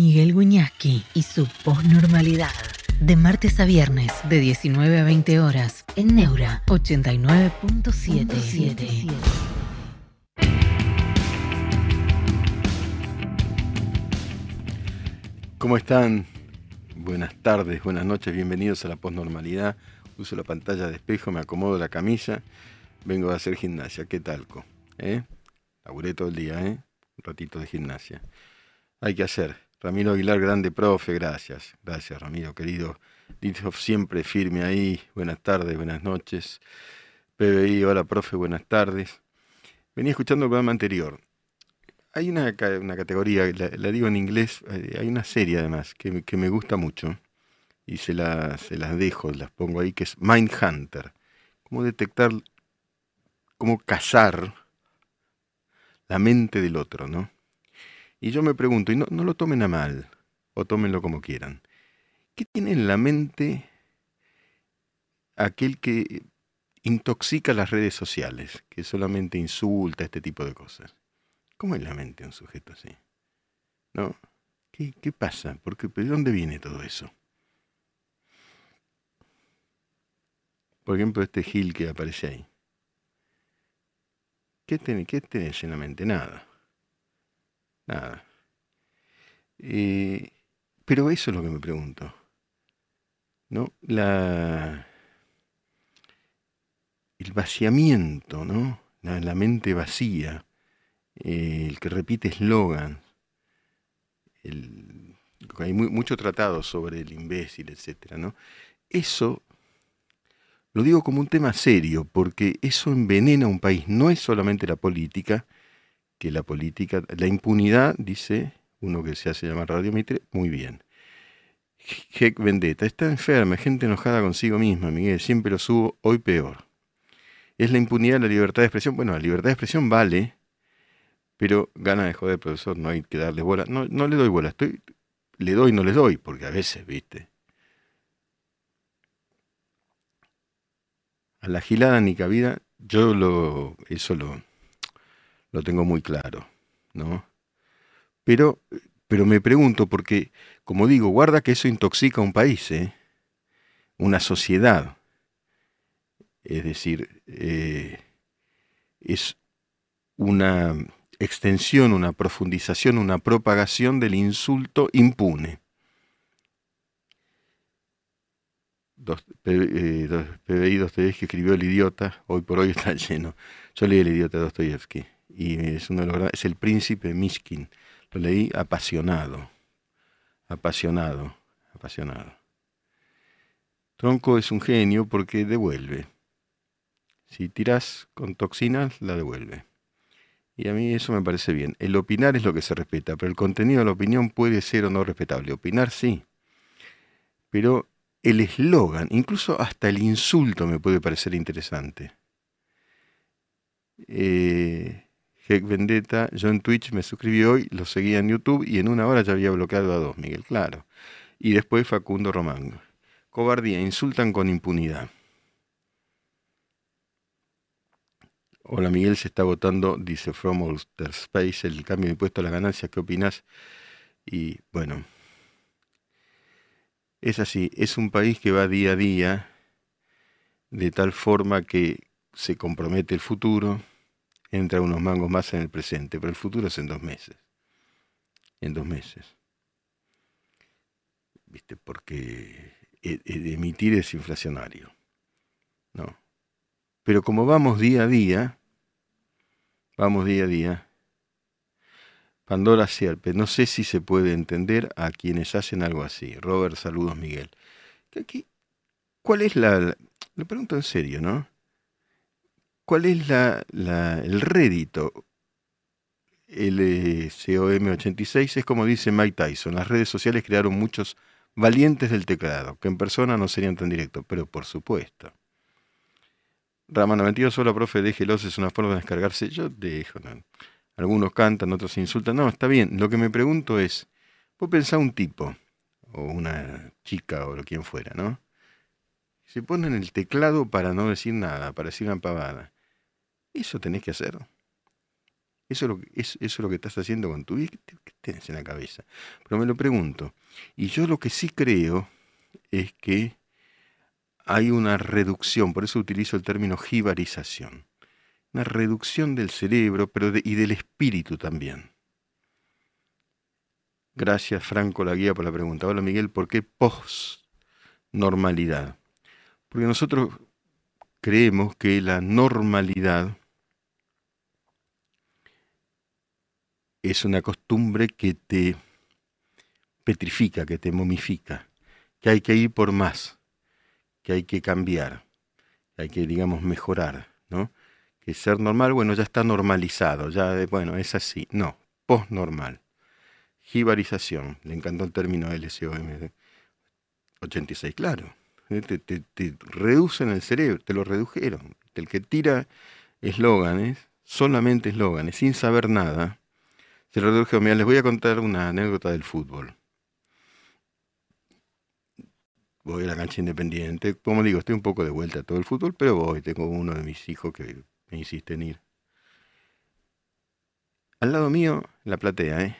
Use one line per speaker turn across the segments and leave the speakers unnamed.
Miguel Guñasqui y su posnormalidad. De martes a viernes, de 19 a 20 horas, en Neura 89.77.
¿Cómo están? Buenas tardes, buenas noches, bienvenidos a la posnormalidad. Uso la pantalla de espejo, me acomodo la camisa, vengo a hacer gimnasia. ¿Qué talco? ¿Eh? Laburé todo el día, ¿eh? Un ratito de gimnasia. Hay que hacer. Ramiro Aguilar, grande profe, gracias. Gracias, Ramiro, querido. Dithoff siempre firme ahí. Buenas tardes, buenas noches. PBI, hola, profe, buenas tardes. Venía escuchando el programa anterior. Hay una, una categoría, la, digo en inglés, eh, hay una serie además que, que me gusta mucho y se, se las dejo, las pongo ahí, que es Mindhunter. Cómo detectar, cómo cazar la mente del otro, ¿no? Y yo me pregunto, y no, no lo tomen a mal, o tómenlo como quieran, ¿qué tiene en la mente aquel que intoxica las redes sociales, que solamente insulta este tipo de cosas? ¿Cómo es la mente un sujeto así? ¿No? ¿Qué, pasa? Porque, ¿De dónde viene todo eso? Por ejemplo, este Gil que aparece ahí. ¿Qué, qué tenés en la mente? Nada. Nada. Eh, pero eso es lo que me pregunto. ¿No? La, el vaciamiento, ¿no? La, mente vacía, eh, el que repite eslogan, hay mucho tratado sobre el imbécil, etcétera, ¿no? Eso lo digo como un tema serio, porque eso envenena un país. No es solamente la política, que la política, la impunidad, dice uno que se hace llamar Radio Mitre, muy bien. Heck Vendetta, está enferma, gente enojada consigo misma, Miguel, siempre lo subo, hoy peor. ¿Es la impunidad la libertad de expresión? Bueno, la libertad de expresión vale, pero gana de joder, profesor, no hay que darle bola. No, no le doy bola, estoy, le doy, no le doy, porque a veces, viste. A la gilada ni cabida, yo lo, eso lo, lo tengo muy claro, ¿no? Pero, pero me pregunto, porque, como digo, guarda que eso intoxica a un país, ¿eh? una sociedad. Es decir, eh, es una extensión, una profundización, una propagación del insulto impune. Dos, eh, PBI Dostoyevsky escribió El idiota, hoy por hoy está lleno. Yo leí El idiota de Dostoyevsky y es uno de los es el príncipe Mishkin. Lo leí apasionado, apasionado, apasionado. Tronco es un genio porque devuelve. Si tiras con toxinas, la devuelve. Y a mí eso me parece bien. El opinar es lo que se respeta, pero el contenido de la opinión puede ser o no respetable. Opinar sí. Pero el eslogan, incluso hasta el insulto me puede parecer interesante. Eh, Heck Vendetta, yo en Twitch me suscribí hoy, lo seguía en YouTube y en una hora ya había bloqueado a dos, Miguel, claro. Y después Facundo Román. Cobardía, insultan con impunidad. Hola Miguel, se está votando, dice From Ulster Space, el cambio de impuesto a las ganancias, ¿qué opinas? Y bueno, es así, es un país que va día a día de tal forma que se compromete el futuro, entra unos mangos más en el presente, pero el futuro es en dos meses. En dos meses. ¿Viste? Porque e, e, emitir es inflacionario. ¿No? Pero como vamos día a día, vamos día a día, Pandora Sierpe, no sé si se puede entender a quienes hacen algo así. Robert, saludos Miguel. ¿Cuál es la, Lo pregunto en serio, ¿no? ¿Cuál es el rédito? El eh, COM86 es como dice Mike Tyson, las redes sociales crearon muchos valientes del teclado, que en persona no serían tan directos, pero por supuesto. Rama 92, solo profe, déjelos, es una forma de descargarse. Yo dejo, algunos cantan, otros insultan. No, está bien. Lo que me pregunto es, vos pensás un tipo, o una chica, o lo quien fuera, ¿no? Se ponen el teclado para no decir nada, para decir una pavada. Eso tenés que hacer. Eso es, lo que, eso es lo que estás haciendo con tu vida. ¿Qué tienes en la cabeza? Pero me lo pregunto. Y yo lo que sí creo es que hay una reducción, por eso utilizo el término jibarización. Una reducción del cerebro pero y del espíritu también. Gracias, Franco La Guía, por la pregunta. Hola, Miguel, ¿por qué post-normalidad? Porque nosotros creemos que la normalidad es una costumbre que te petrifica, que te momifica, que hay que ir por más, que hay que cambiar, que hay que, digamos, mejorar, ¿no? Que ser normal, bueno, ya está normalizado, ya, bueno, es así. No, post-normal. Jibarización, le encantó el término LCOM 86, claro. Eh, te, te, reducen el cerebro, te lo redujeron. El que tira eslóganes, solamente eslóganes, sin saber nada, redujo. Mira, les voy a contar una anécdota del fútbol. Voy a la cancha independiente. Como digo, estoy un poco de vuelta a todo el fútbol, pero voy. Tengo uno de mis hijos que me insiste en ir. Al lado mío, la platea, ¿eh?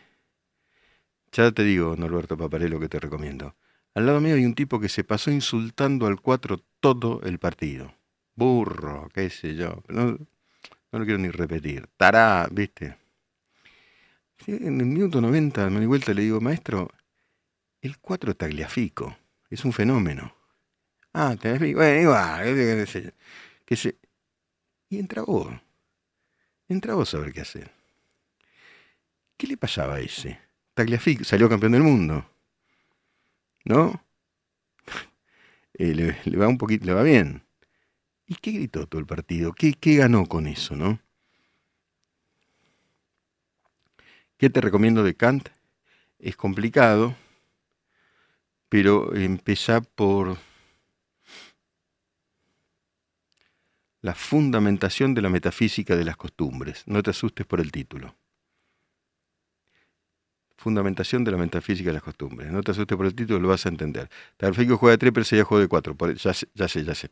Ya te digo, Norberto Paparello, que te recomiendo. Al lado mío hay un tipo que se pasó insultando al 4 todo el partido. Burro, qué sé yo. No, no lo quiero ni repetir. Tará, ¿viste? En el minuto 90 me di vuelta y le digo, maestro, el 4 tagliafico. Es un fenómeno. Ah, tagliafico. Bueno, igual. Que se... Y entra vos. Entra vos a ver qué hacer. ¿Qué le pasaba a ese? Tagliafico salió campeón del mundo. ¿No? Eh, le, va un poquito, le va bien. ¿Y qué gritó todo el partido? ¿Qué, qué ganó con eso, no? ¿Qué te recomiendo de Kant? Es complicado, pero empezá por la fundamentación de la metafísica de las costumbres. No te asustes por el título fundamentación de la metafísica de las costumbres. No te asustes por el título, lo vas a entender. Tarfico juega de 3, pero ese día jugó de 4. Ya, ya, sé, ya sé.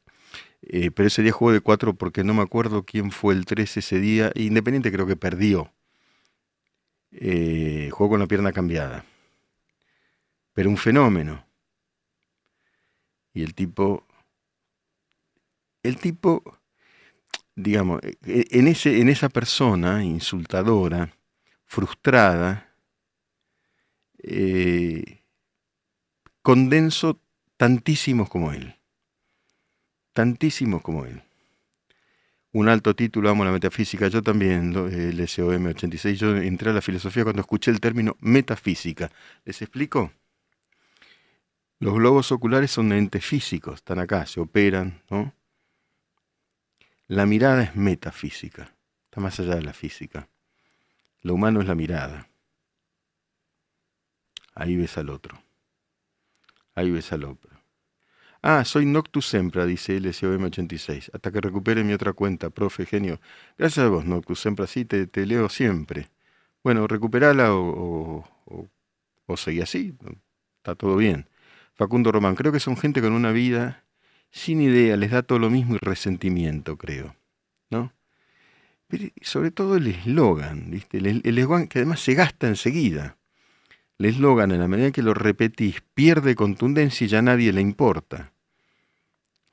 Eh, pero ese día jugó de 4 porque no me acuerdo quién fue el 3 ese día. Independiente creo que perdió. Eh, jugó con la pierna cambiada. Pero un fenómeno. Y el tipo... El tipo, digamos, e, en, ese, en esa persona insultadora, frustrada, eh, tantísimos como él. Tantísimos como él. Un alto título, amo la metafísica. Yo también, el SOM 86, yo entré a la filosofía cuando escuché el término metafísica. ¿Les explico? Los globos oculares son entes físicos, están acá, se operan, ¿no? La mirada es metafísica, está más allá de la física. Lo humano es la mirada. Ahí ves al otro. Ahí ves al otro. Ah, soy Noctus Sempra, dice LSOM86. Hasta que recupere mi otra cuenta, profe, genio. Gracias a vos, Noctus Sempra. Sí, te, leo siempre. Bueno, recuperala o, o, o, seguí así. Está todo bien. Facundo Román, creo que son gente con una vida sin idea, les da todo lo mismo y resentimiento, creo. ¿No? Pero sobre todo el eslogan, ¿viste? El eslogan que además se gasta enseguida. El eslogan, en la medida que lo repetís, pierde contundencia y ya a nadie le importa.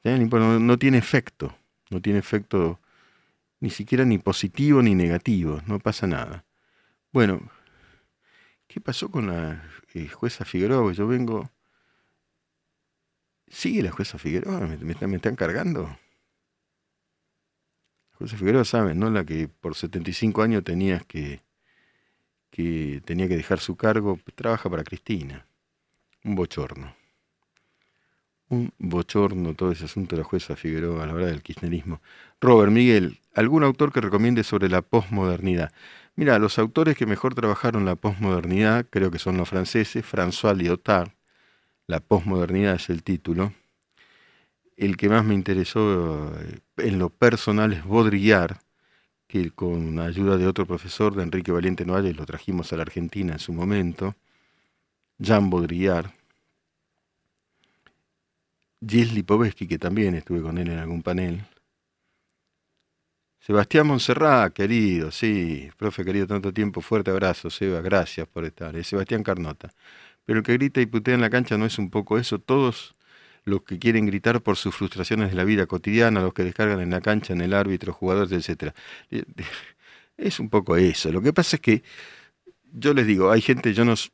No, tiene efecto, no tiene efecto ni siquiera ni positivo ni negativo, no pasa nada. Bueno, ¿qué pasó con la eh, jueza Figueroa? Yo vengo... ¿Sigue la jueza Figueroa? ¿Me, me, están cargando? La jueza Figueroa, ¿saben? ¿No? La que por 75 años tenías que que tenía que dejar su cargo, trabaja para Cristina. Un bochorno. Un bochorno todo ese asunto de la jueza Figueroa a la hora del kirchnerismo. Robert, Miguel, ¿algún autor que recomiende sobre la posmodernidad? Mira, los autores que mejor trabajaron la posmodernidad creo que son los franceses, François Lyotard. La posmodernidad es el título. El que más me interesó eh, en lo personal es Baudrillard, que con ayuda de otro profesor, de Enrique Valiente Noales, lo trajimos a la Argentina en su momento, Jean Baudrillard, Gilles Lipovetsky, que también estuve con él en algún panel, Sebastián Monserrat, querido, sí, profe querido, tanto tiempo, fuerte abrazo, Seba, gracias por estar. Es Sebastián Carnota. Pero el que grita y putea en la cancha no es un poco eso, todos los que quieren gritar por sus frustraciones de la vida cotidiana, los que descargan en la cancha, en el árbitro, jugadores, etcétera. Es un poco eso. Lo que pasa es que yo les digo, hay gente, yo nos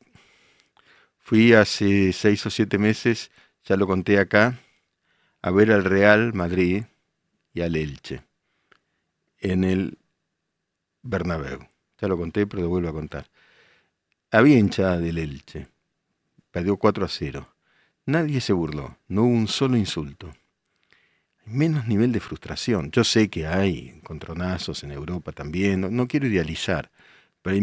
fui hace seis o siete meses, ya lo conté acá, a ver al Real Madrid y al Elche en el Bernabéu. Ya lo conté, pero lo vuelvo a contar. Había hinchada del Elche. Perdió 4 a 0. Nadie se burló, no hubo un solo insulto. Menos nivel de frustración. Yo sé que hay encontronazos en Europa también, no, quiero idealizar, pero hay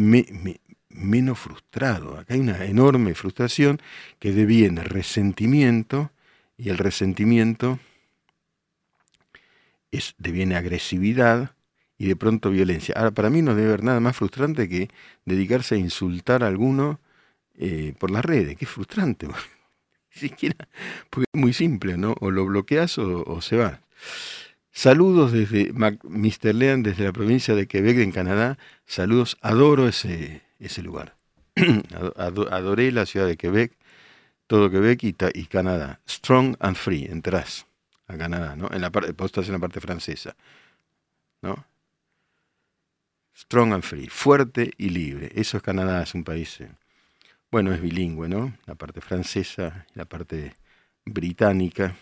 menos frustrado. Acá hay una enorme frustración que deviene resentimiento y el resentimiento es, deviene agresividad y de pronto violencia. Ahora, para mí no debe haber nada más frustrante que dedicarse a insultar a alguno eh, por las redes. Qué frustrante. Porque es muy simple, ¿no? O lo bloqueas o, se va. Saludos desde Mr. Lean, desde la provincia de Quebec, en Canadá. Saludos, adoro ese, ese lugar. Adoré la ciudad de Quebec, todo Quebec y, Canadá. Strong and free, entras a Canadá, ¿no? En la parte, vos estás en la parte francesa, ¿no? Strong and free, fuerte y libre. Eso es Canadá, es un país, eh, bueno, es bilingüe, ¿no? La parte francesa la parte británica.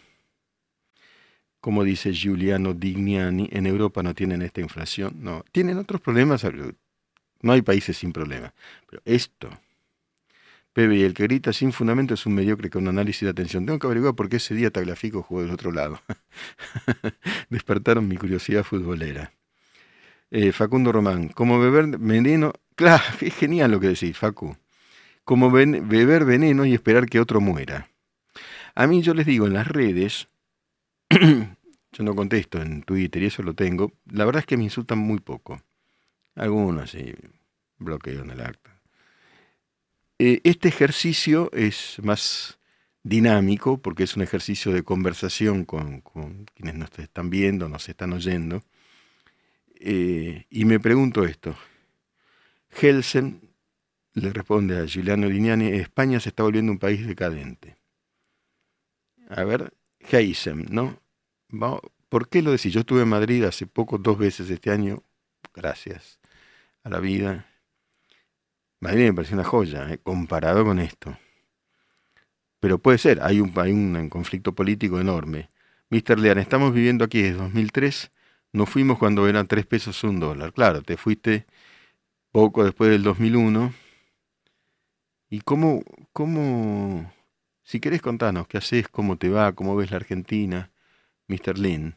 Como dice Giuliano Dignani, en Europa no tienen esta inflación, no. Tienen otros problemas, no hay países sin problemas. Pero esto, Pepe, el que grita sin fundamento es un mediocre con análisis de atención. Tengo que averiguar por qué ese día Tagliafico jugó del otro lado. Despertaron mi curiosidad futbolera. Eh, Facundo Román, como beber veneno, claro, es genial lo que decís, Facu, como beber veneno y esperar que otro muera. A mí yo les digo en las redes, yo no contesto en Twitter y eso lo tengo, la verdad es que me insultan muy poco. Algunos sí, bloqueo en el acta. Eh, este ejercicio es más dinámico porque es un ejercicio de conversación con, quienes nos están viendo, nos están oyendo eh, y me pregunto esto. Helsen le responde a Giuliano Lignani, España se está volviendo un país decadente. A ver, Heisen, ¿no? ¿Por qué lo decís? Yo estuve en Madrid hace poco, dos veces este año, gracias a la vida. Madrid me pareció una joya, ¿eh? comparado con esto. Pero puede ser, hay un, hay un conflicto político enorme. Mr. Lean, estamos viviendo aquí desde 2003 nos fuimos cuando eran tres pesos un dólar. Claro, te fuiste poco después del 2001. ¿Y cómo, cómo, si querés contarnos qué haces, cómo te va, cómo ves la Argentina, Mr. Lin?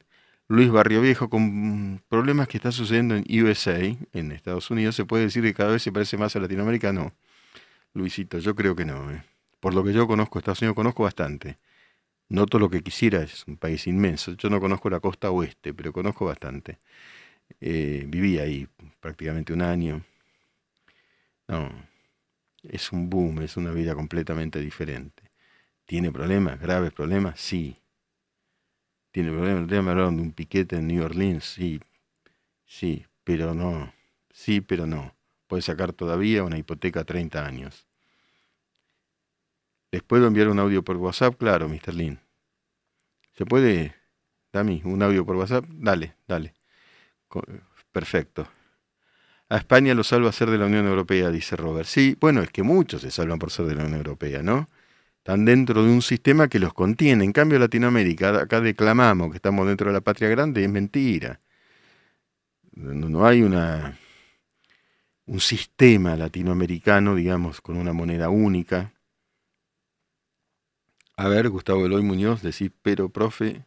Luis Barrio Viejo, con problemas que está sucediendo en USA, en Estados Unidos, ¿se puede decir que cada vez se parece más a Latinoamérica? No. Luisito, yo creo que no. ¿eh? Por lo que yo conozco Estados Unidos, conozco bastante. No todo lo que quisiera, es un país inmenso. Yo no conozco la costa oeste, pero conozco bastante. Eh, viví ahí prácticamente un año. No, es un boom, es una vida completamente diferente. ¿Tiene problemas, graves problemas? Sí. ¿Tiene problemas? me hablaron de un piquete en New Orleans? Sí, sí, pero no. Sí, pero no. Puede sacar todavía una hipoteca a 30 años. ¿Les puedo enviar un audio por WhatsApp? Claro, Mr. Lin. ¿Se puede, Dami, un audio por WhatsApp? Dale, dale. Perfecto. A España lo salva ser de la Unión Europea, dice Robert. Sí, bueno, es que muchos se salvan por ser de la Unión Europea, ¿no? Están dentro de un sistema que los contiene. En cambio, Latinoamérica, acá declamamos que estamos dentro de la patria grande, es mentira. No, hay una, un sistema latinoamericano, digamos, con una moneda única a ver, Gustavo Eloy Muñoz, decís, pero profe,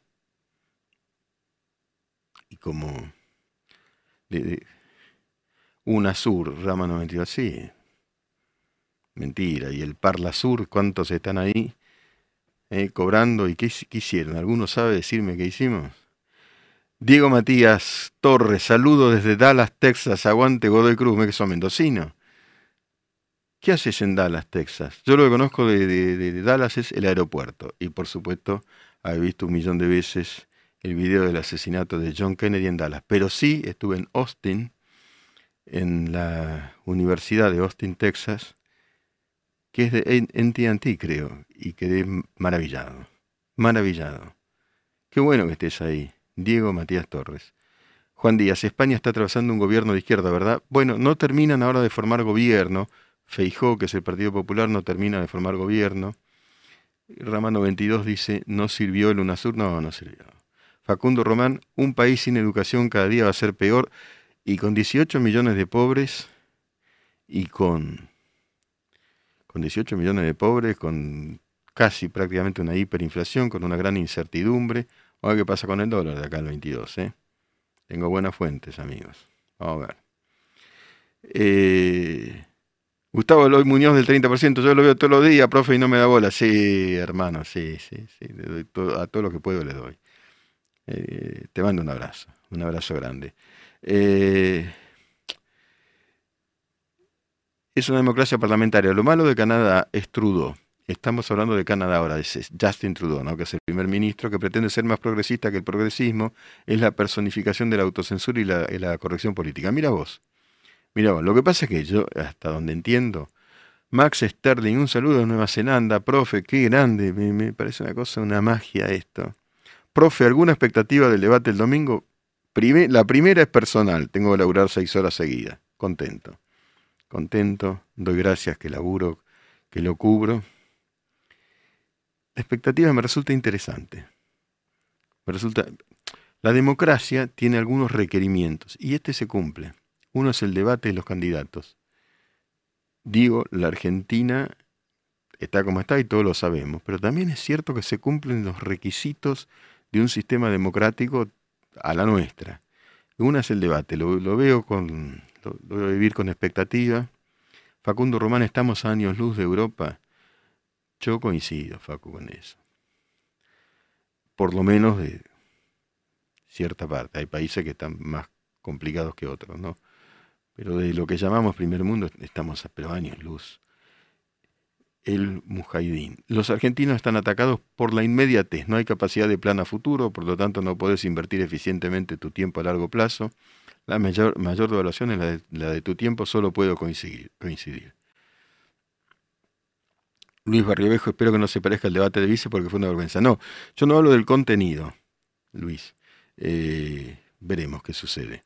y como de, una sur, rama 92, sí, mentira, y el Parla Sur, ¿cuántos están ahí eh, cobrando? ¿Y qué, qué hicieron? ¿Alguno sabe decirme qué hicimos? Diego Matías Torres, saludo desde Dallas, Texas, aguante Godoy Cruz, me que son mendocino. ¿Qué haces en Dallas, Texas? Yo lo que conozco de, Dallas es el aeropuerto. Y por supuesto, he visto un millón de veces el video del asesinato de John Kennedy en Dallas, pero sí estuve en Austin, en la Universidad de Austin, Texas, que es de NTNT, creo, y quedé maravillado, maravillado. Qué bueno que estés ahí, Diego Matías Torres. Juan Díaz, España está atravesando un gobierno de izquierda, ¿verdad? Bueno, no terminan ahora de formar gobierno. Feijó, que es el Partido Popular, no termina de formar gobierno. Rama 92 dice, ¿no sirvió el UNASUR? No, no sirvió. Facundo Román, un país sin educación cada día va a ser peor y con 18 millones de pobres y con con 18 millones de pobres, con casi prácticamente una hiperinflación, con una gran incertidumbre. Vamos a ver qué pasa con el dólar de acá al 22. ¿eh? Tengo buenas fuentes, amigos. Vamos a ver. Eh, Gustavo Eloy Muñoz del 30%, yo lo veo todos los días, profe, y no me da bola. Sí, hermano, sí, sí, sí. a todo lo que puedo le doy. Eh, te mando un abrazo, un abrazo grande. Eh, es una democracia parlamentaria. Lo malo de Canadá es Trudeau. Estamos hablando de Canadá ahora, es Justin Trudeau, que es el primer ministro que pretende ser más progresista que el progresismo, es la personificación de la autocensura y la, corrección política. Mira vos, mira vos, lo que pasa es que yo, hasta donde entiendo, Max Sterling, un saludo de Nueva Zelanda, profe, qué grande, me, me parece una cosa, una magia esto. Profe, ¿alguna expectativa del debate el domingo? la primera es personal, tengo que laburar seis horas seguidas, contento contento, doy gracias que laburo, que lo cubro. La expectativa me resulta interesante. Me resulta. La democracia tiene algunos requerimientos y este se cumple. Uno es el debate de los candidatos. Digo, la Argentina está como está y todos lo sabemos, pero también es cierto que se cumplen los requisitos de un sistema democrático a la nuestra. Uno es el debate, lo, lo veo con, lo, voy a vivir con expectativa. Facundo Román, estamos a años luz de Europa. Yo coincido, Facu, con eso. Por lo menos de cierta parte. Hay países que están más complicados que otros, ¿no? Pero de lo que llamamos primer mundo estamos a pero años luz. El Mujahidín. Los argentinos están atacados por la inmediatez. No hay capacidad de plan a futuro, por lo tanto no puedes invertir eficientemente tu tiempo a largo plazo. La mayor, mayor devaluación es la de, tu tiempo, solo puedo coincidir. coincidir. Luis Barriovejo, espero que no se parezca el debate de vice porque fue una vergüenza. No, yo no hablo del contenido, Luis. Eh, veremos qué sucede.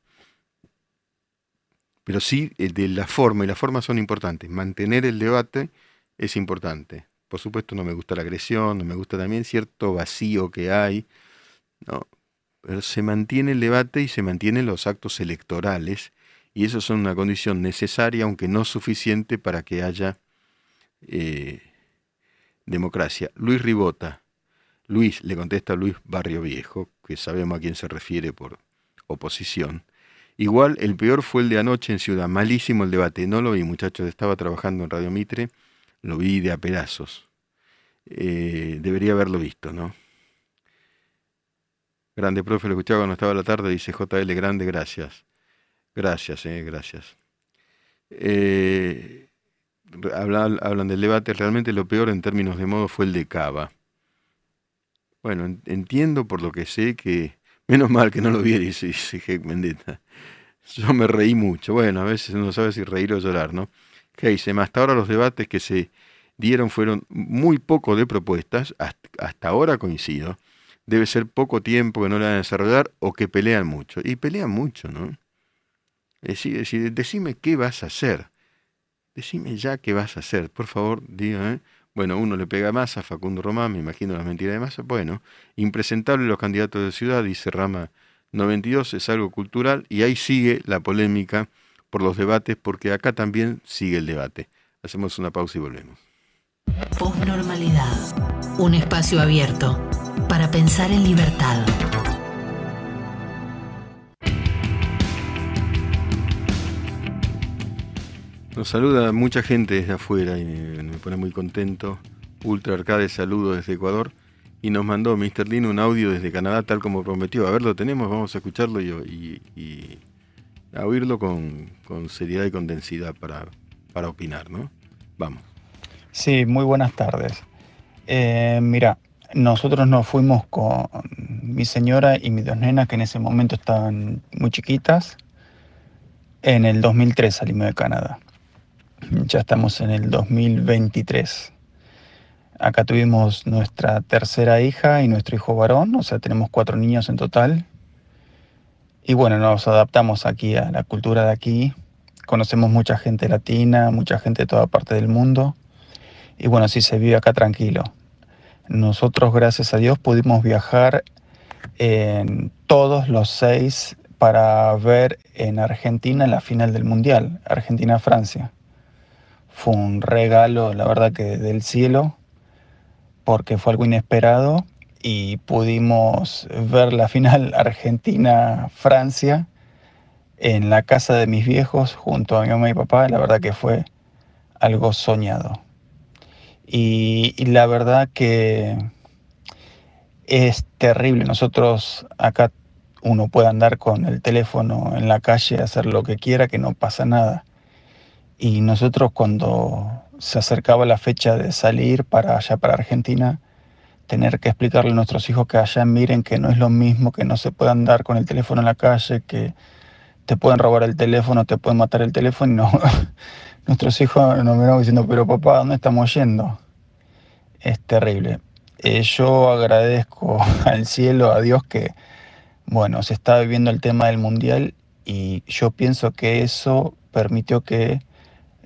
Pero sí eh, de la forma, y las formas son importantes. Mantener el debate es importante. Por supuesto no me gusta la agresión, no me gusta también cierto vacío que hay. No, pero se mantiene el debate y se mantienen los actos electorales, y eso son una condición necesaria, aunque no suficiente para que haya eh, democracia. Luis Ribota, Luis, le contesta Luis Barrio Viejo, que sabemos a quién se refiere por oposición. Igual, el peor fue el de anoche en Ciudad, malísimo el debate, no lo vi muchachos, estaba trabajando en Radio Mitre, lo vi de a pedazos. Eh, debería haberlo visto, ¿no? Grande, profe, lo escuchaba cuando estaba la tarde, dice JL, grande, gracias. Gracias, eh, gracias. Eh, hablan, del debate, realmente lo peor en términos de modo fue el de Cava. Bueno, entiendo por lo que sé que, menos mal que no lo vi, dice, dice Mendetta. Yo me reí mucho. Bueno, a veces uno sabe si reír o llorar, ¿no? dice, hasta ahora los debates que se dieron fueron muy poco de propuestas, hasta ahora coincido, debe ser poco tiempo que no le van a desarrollar o que pelean mucho. Y pelean mucho, ¿no? Es decir, decime qué vas a hacer. Decime ya qué vas a hacer. Por favor, diga, ¿eh? Bueno, uno le pega más a Facundo Román, me imagino las mentiras de masa. Bueno, impresentable los candidatos de ciudad, dice Rama 92, es algo cultural y ahí sigue la polémica por los debates, porque acá también sigue el debate. Hacemos una pausa y volvemos.
Posnormalidad. Un espacio abierto para pensar en libertad.
Nos saluda mucha gente desde afuera y me, pone muy contento. Ultra Arcade saludo desde Ecuador y nos mandó Mr. Lino un audio desde Canadá tal como prometió. A ver, lo tenemos, vamos a escucharlo y, a oírlo con, seriedad y con densidad para, para opinar, ¿no? Vamos.
Sí, muy buenas tardes. Eh, mira, nosotros nos fuimos con mi señora y mis dos nenas, que en ese momento estaban muy chiquitas. En el 2003 salimos de Canadá. Ya estamos en el 2023. Acá tuvimos nuestra tercera hija y nuestro hijo varón, o sea, tenemos cuatro niños en total. Y bueno, nos adaptamos aquí a la cultura de aquí. Conocemos mucha gente latina, mucha gente de toda parte del mundo. Y bueno, sí se vive acá tranquilo. Nosotros, gracias a Dios, pudimos viajar en todos los seis para ver en Argentina la final del Mundial, Argentina-Francia. Fue un regalo, la verdad que del cielo, porque fue algo inesperado y pudimos ver la final Argentina-Francia en la casa de mis viejos junto a mi mamá y papá. La verdad que fue algo soñado. Y, la verdad que es terrible. Nosotros acá uno puede andar con el teléfono en la calle, hacer lo que quiera, que no pasa nada. Y nosotros cuando se acercaba la fecha de salir para allá, para Argentina, tener que explicarle a nuestros hijos que allá miren que no es lo mismo, que no se puede andar con el teléfono en la calle, que te pueden robar el teléfono, te pueden matar el teléfono. No, nuestros hijos nos miraban diciendo, pero papá, ¿dónde estamos yendo? Es terrible. Eh, yo agradezco al cielo, a Dios que, bueno, se está viviendo el tema del mundial y yo pienso que eso permitió que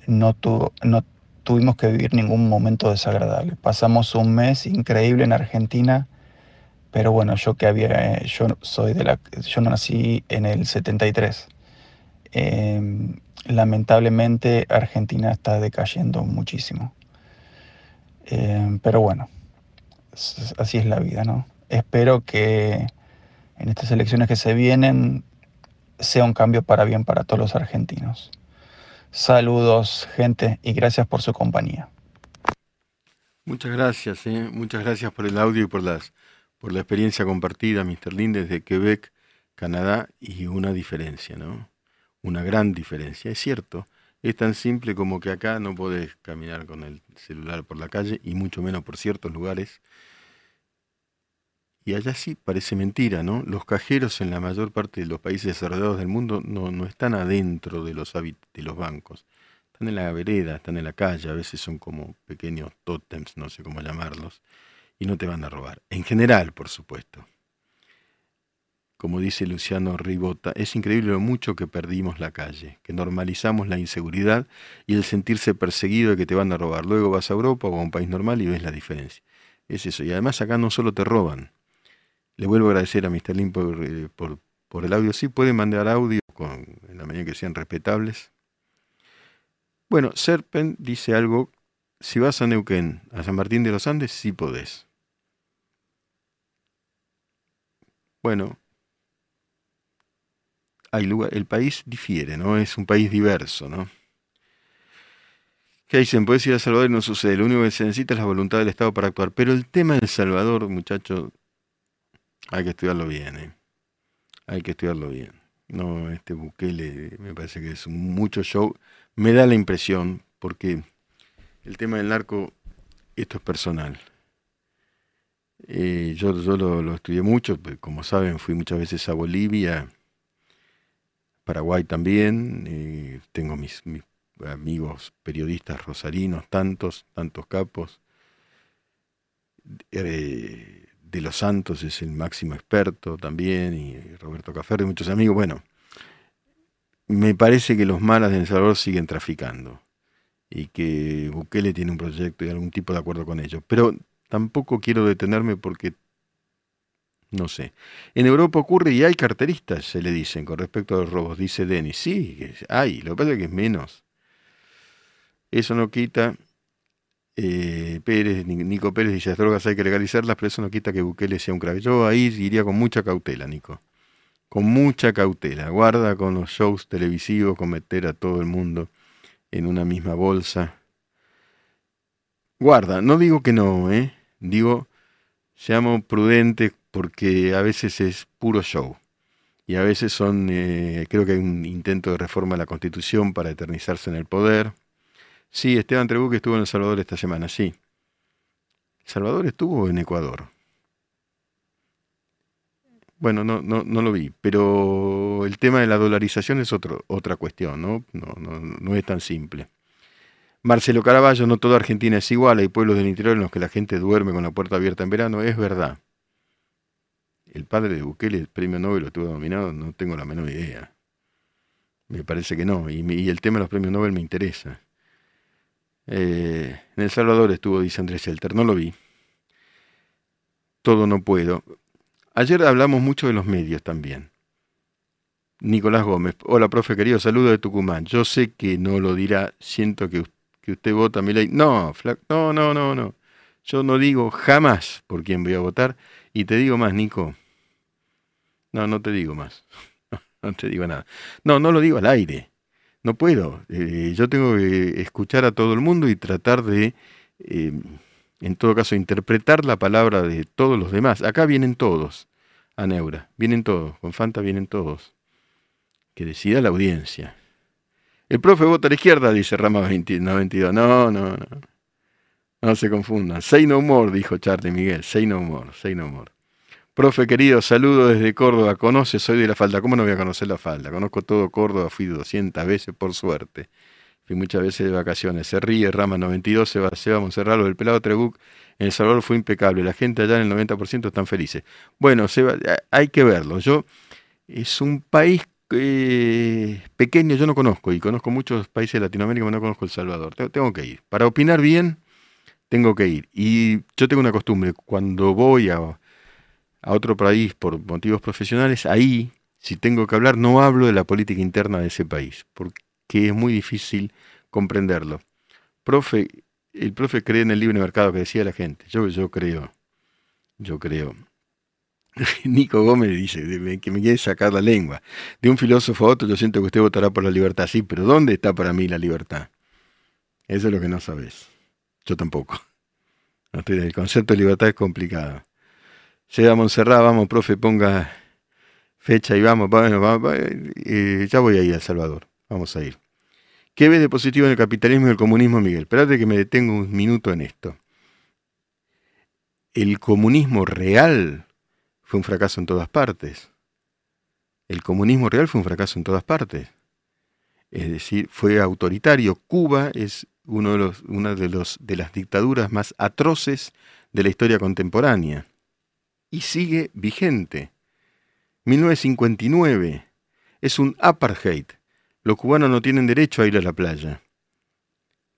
no, no tuvimos que vivir ningún momento desagradable. Pasamos un mes increíble en Argentina, pero bueno, yo que había, yo soy de la, yo nací en el 73. Em, lamentablemente Argentina está decayendo muchísimo. Em, pero bueno, así es la vida, ¿no? Espero que en estas elecciones que se vienen sea un cambio para bien para todos los argentinos. Saludos, gente, y gracias por su compañía.
Muchas gracias, ¿eh? muchas gracias por el audio y por, las, por la experiencia compartida, Mr. Lin, desde Quebec, Canadá, y una diferencia, ¿no? Una gran diferencia. Es cierto, es tan simple como que acá no podés caminar con el celular por la calle, y mucho menos por ciertos lugares y allá sí parece mentira, ¿no? Los cajeros en la mayor parte de los países desarrollados del mundo no, no están adentro de los, de los bancos. Están en la vereda, están en la calle, a veces son como pequeños tótems, no sé cómo llamarlos, y no te van a robar. En general, por supuesto. Como dice Luciano Ribota, es increíble lo mucho que perdimos la calle, que normalizamos la inseguridad y el sentirse perseguido de que te van a robar. Luego vas a Europa o a un país normal y ves la diferencia. Es eso. Y además acá no solo te roban, le vuelvo a agradecer a Mr. Lin eh, por, el audio. Sí, pueden mandar audio con, en la medida que sean respetables. Bueno, Serpen dice algo. Si vas a Neuquén, a San Martín de los Andes, sí podés. Bueno, el país difiere, ¿no? Es un país diverso, ¿no? ¿Qué dicen? Puedes ir a Salvador y no sucede. Lo único que se necesita es la voluntad del Estado para actuar. Pero el tema de Salvador, muchachos, hay que estudiarlo bien, ¿eh? Hay que estudiarlo bien. No, este Bukele me parece que es mucho show. Me da la impresión, porque el tema del narco, esto es personal. Eh, yo yo lo, estudié mucho, pues, como saben, fui muchas veces a Bolivia, Paraguay también. Tengo mis, amigos periodistas rosarinos, tantos, tantos capos. Eh, de los Santos es el máximo experto también, y Roberto Cafer, y muchos amigos. Bueno, me parece que los malas de El Salvador siguen traficando y que Bukele tiene un proyecto y algún tipo de acuerdo con ellos. Pero tampoco quiero detenerme porque, no sé, en Europa ocurre y hay carteristas, se le dicen, con respecto a los robos, dice Denis. Sí, hay, lo que pasa es que es menos. Eso no quita eh, Pérez, Nico Pérez dice, las drogas hay que legalizarlas, pero eso no quita que Bukele sea un crack. Yo ahí iría con mucha cautela, Nico. Con mucha cautela. Guarda con los shows televisivos, con meter a todo el mundo en una misma bolsa. Guarda, no digo que no, ¿eh? Digo, seamos prudentes porque a veces es puro show. Y a veces son, eh, creo que hay un intento de reforma de la Constitución para eternizarse en el poder Sí, Esteban Trebuque estuvo en El Salvador esta semana, sí. ¿El Salvador estuvo en Ecuador? Bueno, no, no, no lo vi, pero el tema de la dolarización es otro, otra cuestión, ¿no? No, no, no es tan simple. Marcelo Caraballo, no toda Argentina es igual, hay pueblos del interior en los que la gente duerme con la puerta abierta en verano, es verdad. El padre de Bukele, el premio Nobel, lo estuvo nominado, no tengo la menor idea. Me parece que no, y, el tema de los premios Nobel me interesa. Eh, en El Salvador estuvo, dice Andrés Shelter, no lo vi. Todo no puedo. Ayer hablamos mucho de los medios también. Nicolás Gómez, hola profe querido, saludo de Tucumán. Yo sé que no lo dirá, siento que, que usted vota mi ley. No, no, no, no, no. Yo no digo jamás por quién voy a votar. Y te digo más, Nico. No, no te digo más. No te digo nada. No, no lo digo al aire. No puedo. Eh, yo tengo que escuchar a todo el mundo y tratar de... Eh, en todo caso, interpretar la palabra de todos los demás. Acá vienen todos a Neura, vienen todos, con Fanta vienen todos. Que decida la audiencia. El profe vota a la izquierda, dice Rama 92. No, no, no. No se confundan. Say no more, dijo Charlie Miguel. Say no more, say no more. Profe querido, saludo desde Córdoba. Conoce, soy de la falda. ¿Cómo no voy a conocer la falda? Conozco todo Córdoba, fui 200 veces por suerte muchas veces de vacaciones. Se ríe, Rama 92, se va, se va a del pelado Trebuc. En El Salvador fue impecable. La gente allá en el 90% están felices. Bueno, se hay que verlo. Yo, es un país eh, pequeño, yo no conozco, y conozco muchos países de Latinoamérica, pero no conozco El Salvador. Tengo, que ir. Para opinar bien, tengo que ir. Y yo tengo una costumbre, cuando voy a, a otro país por motivos profesionales, ahí, si tengo que hablar, no hablo de la política interna de ese país, porque que es muy difícil comprenderlo. Profe, el profe cree en el libre mercado que decía la gente. Yo, yo creo, yo creo. Nico Gómez dice que me quiere sacar la lengua. De un filósofo a otro yo siento que usted votará por la libertad. Sí, pero ¿dónde está para mí la libertad? Eso es lo que no sabes. Yo tampoco. el concepto de libertad es complicado. Llega a Montserrat, vamos, profe, ponga fecha y vamos, bueno, vamos, eh, ya voy a ir a El Salvador. Vamos a ir. ¿Qué ves de positivo en el capitalismo y el comunismo, Miguel? Espérate que me detengo un minuto en esto. El comunismo real fue un fracaso en todas partes. El comunismo real fue un fracaso en todas partes. Es decir, fue autoritario. Cuba es uno de los, una de, los, de las dictaduras más atroces de la historia contemporánea. Y sigue vigente. 1959 es un apartheid los cubanos no tienen derecho a ir a la playa.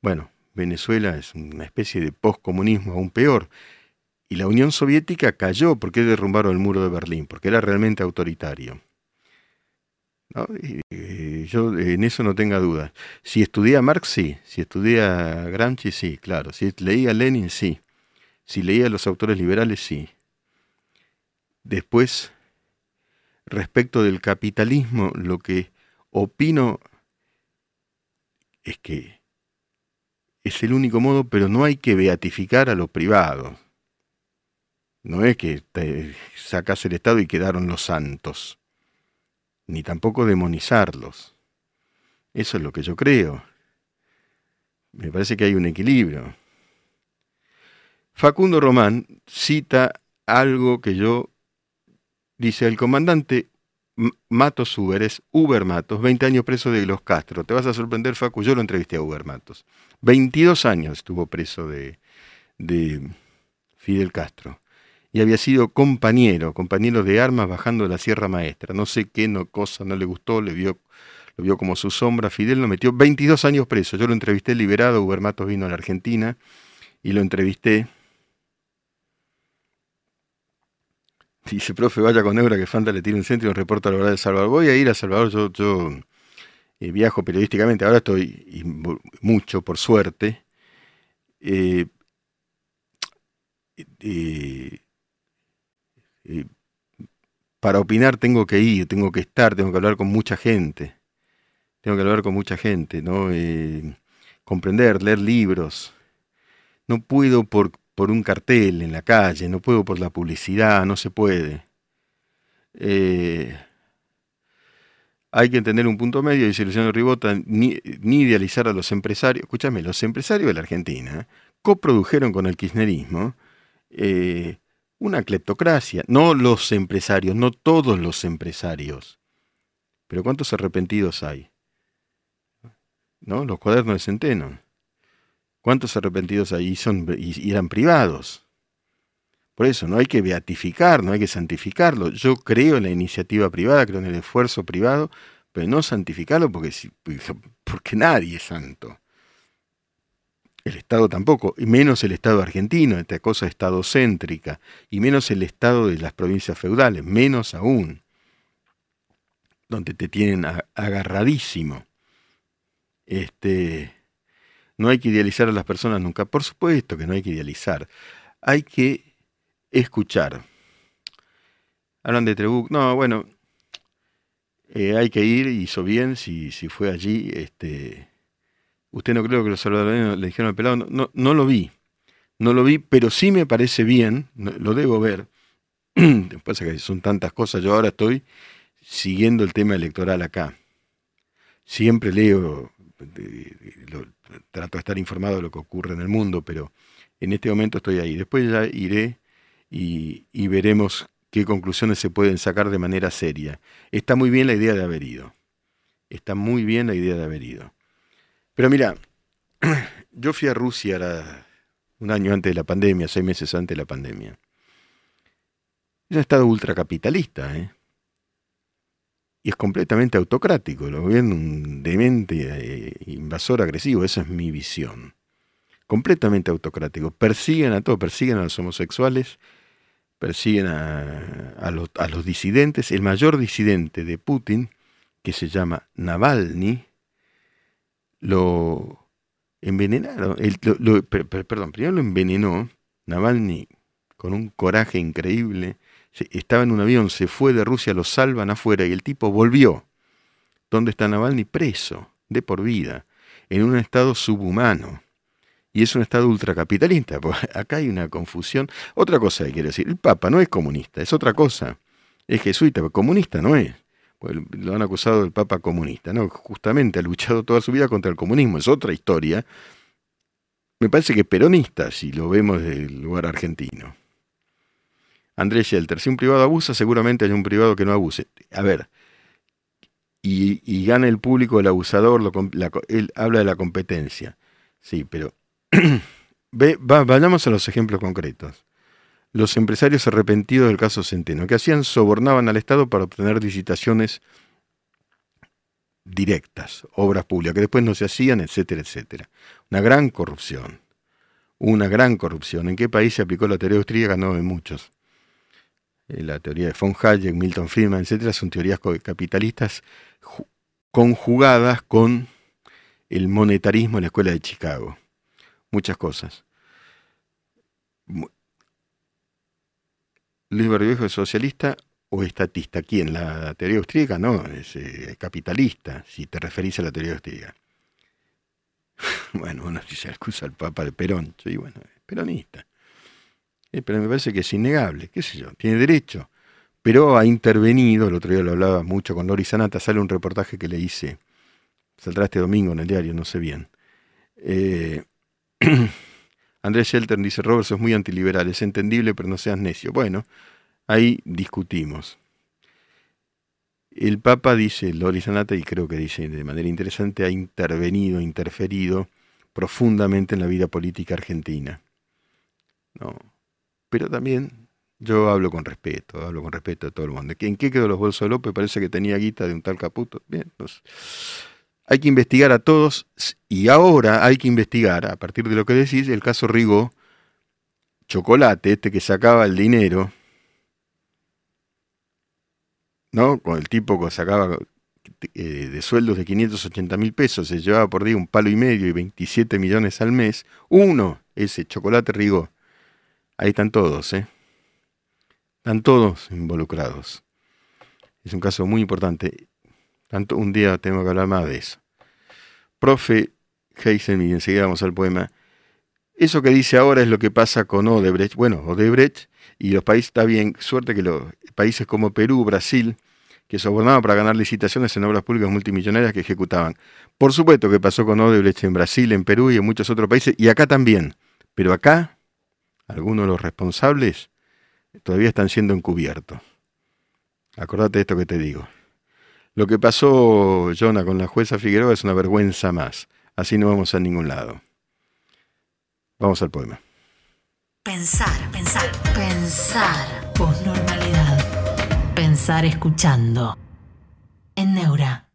Bueno, Venezuela es una especie de postcomunismo aún peor. Y la Unión Soviética cayó porque derrumbaron el muro de Berlín, porque era realmente autoritario. Eh, yo en eso no tenga dudas. Si estudié a Marx, sí. Si estudié a Gramsci, sí, claro. Si leía a Lenin, sí. Si leía a los autores liberales, sí. Después, respecto del capitalismo, lo que opino es que es el único modo, pero no hay que beatificar a los privados. No es que te sacas el Estado y quedaron los santos, ni tampoco demonizarlos. Eso es lo que yo creo. Me parece que hay un equilibrio. Facundo Román cita algo que yo, dice el comandante Matos Uber, es Uber Matos, 20 años preso de los Castro. Te vas a sorprender, Facu, yo lo entrevisté a Uber Matos. 22 años estuvo preso de, de Fidel Castro. Y había sido compañero, compañero de armas bajando la Sierra Maestra. No sé qué no, cosa no le gustó, le vio, lo vio como su sombra. Fidel lo metió 22 años preso. Yo lo entrevisté liberado, Uber Matos vino a la Argentina y lo entrevisté Dice, profe, vaya con Eura que Fanta le tiene un centro y un reporta a la verdad de Salvador. Voy a ir a Salvador, yo, yo eh, viajo periodísticamente, ahora estoy mucho, por suerte. Eh, eh, para opinar tengo que ir, tengo que estar, tengo que hablar con mucha gente. Tengo que hablar con mucha gente, ¿no? comprender, leer libros. No puedo por, por un cartel en la calle, no puedo por la publicidad, no se puede. Eh, hay que entender un punto medio, dice Luciano Ribota, ni, idealizar a los empresarios. Escúchame, los empresarios de la Argentina coprodujeron con el kirchnerismo eh, una cleptocracia, no los empresarios, no todos los empresarios. Pero ¿cuántos arrepentidos hay? ¿No? Los cuadernos de Centeno. ¿Cuántos arrepentidos hay? Y, son, y eran privados. Por eso, no hay que beatificar, no hay que santificarlo. Yo creo en la iniciativa privada, creo en el esfuerzo privado, pero no santificarlo porque, porque nadie es santo. El Estado tampoco, y menos el Estado argentino, esta cosa estadocéntrica, y menos el Estado de las provincias feudales, menos aún, donde te tienen agarradísimo. Este, no hay que idealizar a las personas nunca, por supuesto que no hay que idealizar, hay que escuchar. Hablan de Trebuch, no, bueno, eh, hay que ir, hizo bien si, si fue allí, este, Usted no creo que los salvadoreños le dijeron al pelado, no, no, lo vi, no lo vi, pero sí me parece bien, lo debo ver. Pasa que son tantas cosas, yo ahora estoy siguiendo el tema electoral acá. Siempre leo, trato de estar informado de lo que ocurre en el mundo, pero en este momento estoy ahí. Después ya iré y, y veremos qué conclusiones se pueden sacar de manera seria. Está muy bien la idea de haber ido. Está muy bien la idea de haber ido. Pero mira, yo fui a Rusia un año antes de la pandemia, seis meses antes de la pandemia. Es un estado ultracapitalista, ¿eh? Y es completamente autocrático, lo gobierno un demente, eh, invasor agresivo, esa es mi visión. Completamente autocrático. Persiguen a todos, persiguen a los homosexuales, persiguen a los disidentes. El mayor disidente de Putin, que se llama Navalny, lo envenenaron. perdón, primero lo envenenó Navalny con un coraje increíble. Estaba en un avión, se fue de Rusia, lo salvan afuera y el tipo volvió. ¿Dónde está Navalny? Preso, de por vida, en un estado subhumano. Y es un estado ultracapitalista. Acá hay una confusión. Otra cosa que quiero decir, el Papa no es comunista, es otra cosa. Es jesuita, pero comunista no es. Lo han acusado del Papa comunista, ¿no? Justamente ha luchado toda su vida contra el comunismo, es otra historia. Me parece que peronista, si lo vemos del lugar argentino. Andrés Shelter, si un privado abusa, seguramente hay un privado que no abuse. A ver, y, gana el público el abusador, él habla de la competencia. Sí, pero ve, vayamos a los ejemplos concretos los empresarios arrepentidos del caso Centeno, que hacían sobornaban al Estado para obtener licitaciones directas, obras públicas, que después no se hacían, etcétera, etcétera. Una gran corrupción, una gran corrupción. ¿En qué país se aplicó la teoría austríaca? No, en muchos. Eh, la teoría de von Hayek, Milton Friedman, etcétera, son teorías capitalistas conjugadas con el monetarismo en la escuela de Chicago. Muchas cosas. Luis Barbiejo es socialista o estatista. ¿Quién? ¿La teoría austríaca? No, es eh, capitalista, si te referís a la teoría austríaca. bueno, uno se acusa al Papa de Perón. Sí, bueno, es peronista. Eh, pero me parece que es innegable, qué sé yo, tiene derecho. Pero ha intervenido, el otro día lo hablaba mucho con Lori Sanata, sale un reportaje que le hice, saldrá este domingo en el diario, no sé bien. Eh, Andrés Shelter dice, Robert, es muy antiliberal, es entendible, pero no seas necio. Bueno, ahí discutimos. El Papa dice, Lori Sanata, y creo que dice de manera interesante, ha intervenido, interferido profundamente en la vida política argentina. No. Pero también yo hablo con respeto, hablo con respeto de todo el mundo. ¿En qué quedó los bolsos de López? Parece que tenía guita de un tal Caputo. Bien, pues hay que investigar a todos y ahora hay que investigar, a partir de lo que decís, el caso Rigo Chocolate, este que sacaba el dinero, ¿no? Con el tipo que sacaba eh, de sueldos de 580 mil pesos, se llevaba por día un palo y medio y 27 millones al mes. Uno, ese Chocolate Rigo. Ahí están todos, ¿eh? Están todos involucrados. Es un caso muy importante. Tanto un día tengo que hablar más de eso. Profe Heisen, y enseguida vamos al poema. Eso que dice ahora es lo que pasa con Odebrecht. Bueno, Odebrecht y los países, está bien, suerte que los países como Perú, Brasil, que sobornaban para ganar licitaciones en obras públicas multimillonarias que ejecutaban. Por supuesto que pasó con Odebrecht en Brasil, en Perú y en muchos otros países, y acá también. Pero acá, algunos de los responsables todavía están siendo encubiertos. Acordate de esto que te digo. Lo que pasó, Jonah, con la jueza Figueroa es una vergüenza más. Así no vamos a ningún lado. Vamos al poema.
Pensar, pensar, pensar. Posnormalidad. Pensar escuchando. En Neura.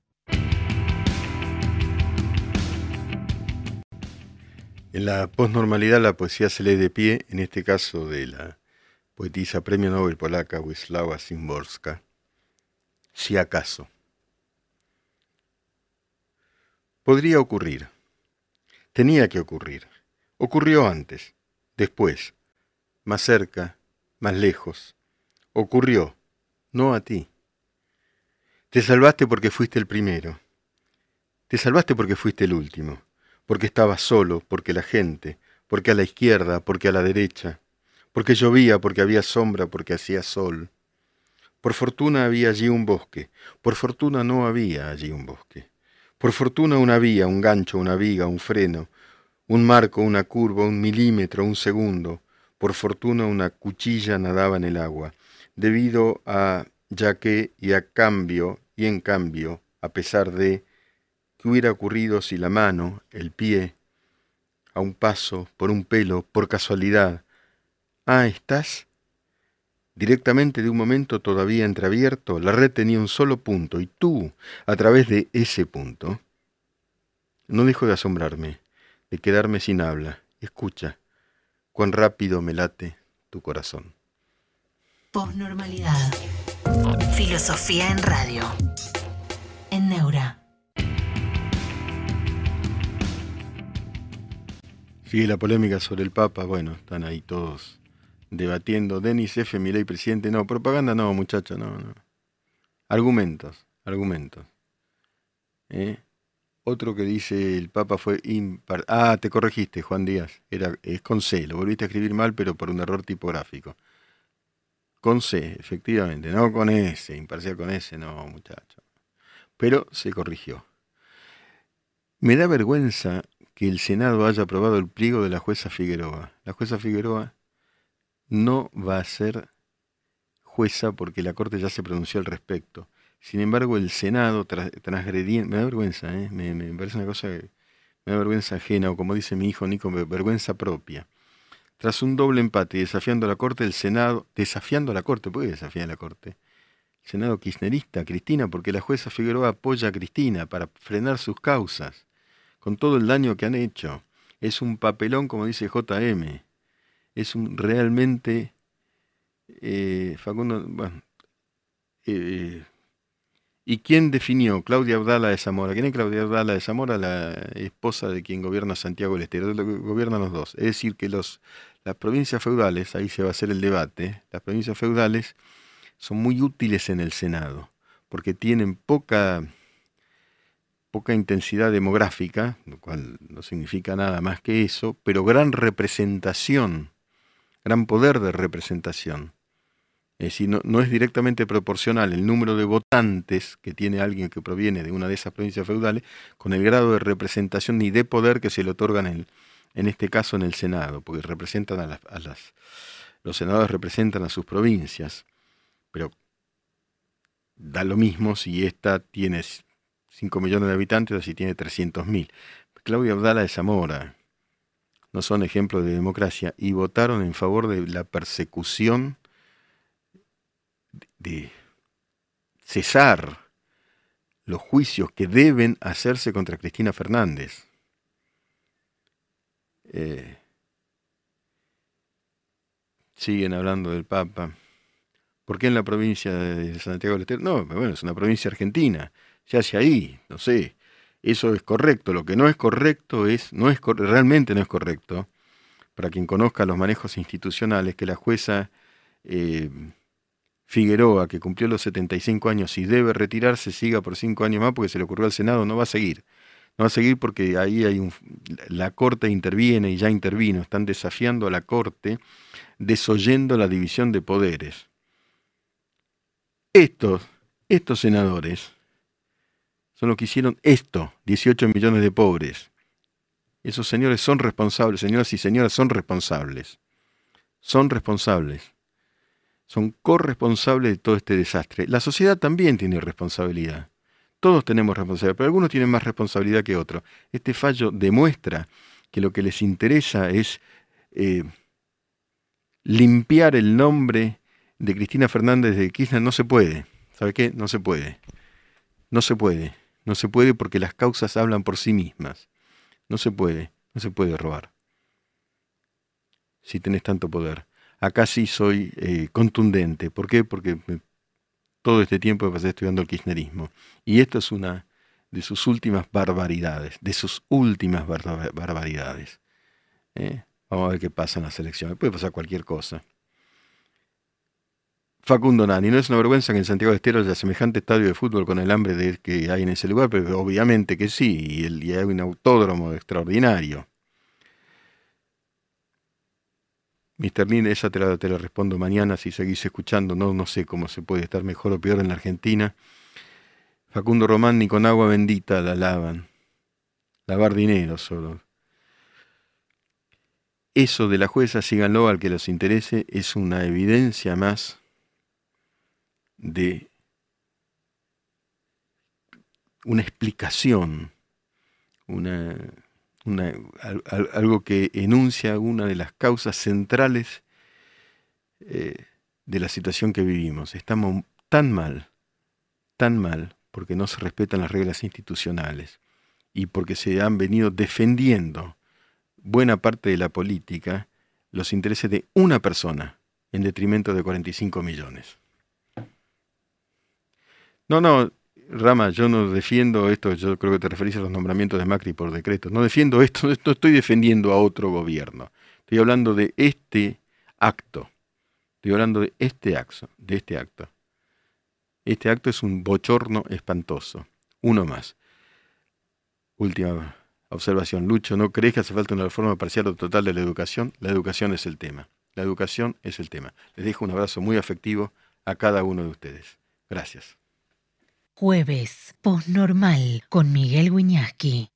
En la posnormalidad la poesía se lee de pie, en este caso de la poetisa premio Nobel polaca Wisława Szymborska. Si acaso. Podría ocurrir. Tenía que ocurrir. Ocurrió antes, después, más cerca, más lejos. Ocurrió, no a ti. Te salvaste porque fuiste el primero. Te salvaste porque fuiste el último, porque estabas solo, porque la gente, porque a la izquierda, porque a la derecha, porque llovía, porque había sombra, porque hacía sol. Por fortuna había allí un bosque, por fortuna no había allí un bosque. Por fortuna una vía, un gancho, una viga, un freno, un marco, una curva, un milímetro, un segundo. Por fortuna una cuchilla nadaba en el agua, debido a ya que y a cambio y en cambio, a pesar de, ¿qué hubiera ocurrido si la mano, el pie, a un paso, por un pelo, por casualidad, ah, estás, directamente de un momento todavía entreabierto, la red tenía un solo punto y tú, a través de ese punto, no dejo de asombrarme, de quedarme sin habla. Escucha, cuán rápido me late tu corazón.
Posnormalidad. Filosofía en radio. En Neura.
Sigue la polémica sobre el Papa. Bueno, están ahí todos debatiendo. Denis F. Milei, presidente. No, propaganda no, muchacho, no, no. Argumentos, argumentos. ¿Eh? Otro que dice el Papa fue impar... Ah, te corregiste, Juan Díaz. Era, es con C, lo volviste a escribir mal, pero por un error tipográfico. Con C, efectivamente, no con S, imparcial con S, no, muchacho. Pero se corrigió. Me da vergüenza que el Senado haya aprobado el pliego de la jueza Figueroa. La jueza Figueroa no va a ser jueza porque la Corte ya se pronunció al respecto. Sin embargo, el Senado, transgrediendo, me da vergüenza, ¿eh? me, parece una cosa me da vergüenza ajena, o como dice mi hijo Nico, vergüenza propia. Tras un doble empate y desafiando a la Corte, el Senado, desafiando a la Corte, ¿por qué desafiar a la Corte? El Senado kirchnerista, Cristina, porque la jueza Figueroa apoya a Cristina para frenar sus causas, con todo el daño que han hecho. Es un papelón, como dice JM es realmente, eh, Facundo, bueno, eh, ¿y quién definió? Claudia Abdala de Zamora. ¿Quién es Claudia Abdala de Zamora? La esposa de quien gobierna Santiago del Estero. Gobiernan los dos. Es decir, que los, las provincias feudales, ahí se va a hacer el debate, las provincias feudales son muy útiles en el Senado, porque tienen poca poca intensidad demográfica, lo cual no significa nada más que eso, pero gran representación gran poder de representación. Es decir, no, es directamente proporcional el número de votantes que tiene alguien que proviene de una de esas provincias feudales con el grado de representación ni de poder que se le otorgan en, en este caso en el Senado, porque representan a las, a las, los senadores representan a sus provincias, pero da lo mismo si esta tiene 5 millones de habitantes o si tiene 300.000. Claudia Abdala de Zamora, no son ejemplos de democracia y votaron en favor de la persecución de cesar los juicios que deben hacerse contra Cristina Fernández. Eh, siguen hablando del Papa. ¿Por qué en la provincia de Santiago del Estero? No, bueno, es una provincia argentina. Se hace ahí, no sé eso es correcto. Lo que no es correcto es, no es realmente no es correcto, para quien conozca los manejos institucionales, que la jueza eh, Figueroa, que cumplió los 75 años y debe retirarse, siga por 5 años más porque se le ocurrió al Senado, no va a seguir. No va a seguir porque ahí hay un, la Corte interviene y ya intervino, están desafiando a la Corte, desoyendo la división de poderes. Estos, estos senadores, son los que hicieron esto, 18 millones de pobres. Esos señores son responsables, señoras y señoras, son responsables. Son responsables. son corresponsables de todo este desastre. La sociedad también tiene responsabilidad. Todos tenemos responsabilidad, pero algunos tienen más responsabilidad que otros. Este fallo demuestra que lo que les interesa es eh, limpiar el nombre de Cristina Fernández de Kirchner. No se puede. ¿Sabe qué? No se puede. No se puede. No se puede porque las causas hablan por sí mismas. No se puede. No se puede robar. Si tenés tanto poder. Acá sí soy eh, contundente. ¿Por qué? Porque todo este tiempo me pasé estudiando el kirchnerismo. Y esto es una de sus últimas barbaridades. De sus últimas barbaridades. ¿eh? Vamos a ver qué pasa en las elecciones. Puede pasar cualquier cosa. Facundo Nani, no es una vergüenza que en Santiago de Estero haya semejante estadio de fútbol con el hambre que hay en ese lugar, pero obviamente que sí, y, el, y hay un autódromo extraordinario. Mr. Lin, esa te la, te la, respondo mañana si seguís escuchando, no, no sé cómo se puede estar mejor o peor en la Argentina. Facundo Román, ni con agua bendita la lavan. Lavar dinero solo. Eso de la jueza, síganlo al que los interese, es una evidencia más de una explicación, una, algo que enuncia una de las causas centrales eh, de la situación que vivimos. Estamos tan mal, tan mal, porque no se respetan las reglas institucionales y porque se han venido defendiendo buena parte de la política los intereses de una persona en detrimento de 45 millones. No, no, Rama, yo no defiendo esto, yo creo que te referís a los nombramientos de Macri por decreto. No defiendo esto, no estoy defendiendo a otro gobierno. Estoy hablando de este acto. Estoy hablando de este acto, de este acto. Este acto es un bochorno espantoso. Uno más. Última observación. Lucho, ¿no crees que hace falta una reforma parcial o total de la educación? La educación es el tema. La educación es el tema. Les dejo un abrazo muy afectivo a cada uno de ustedes. Gracias.
Jueves, Postnormal, con Miguel Wiñaski.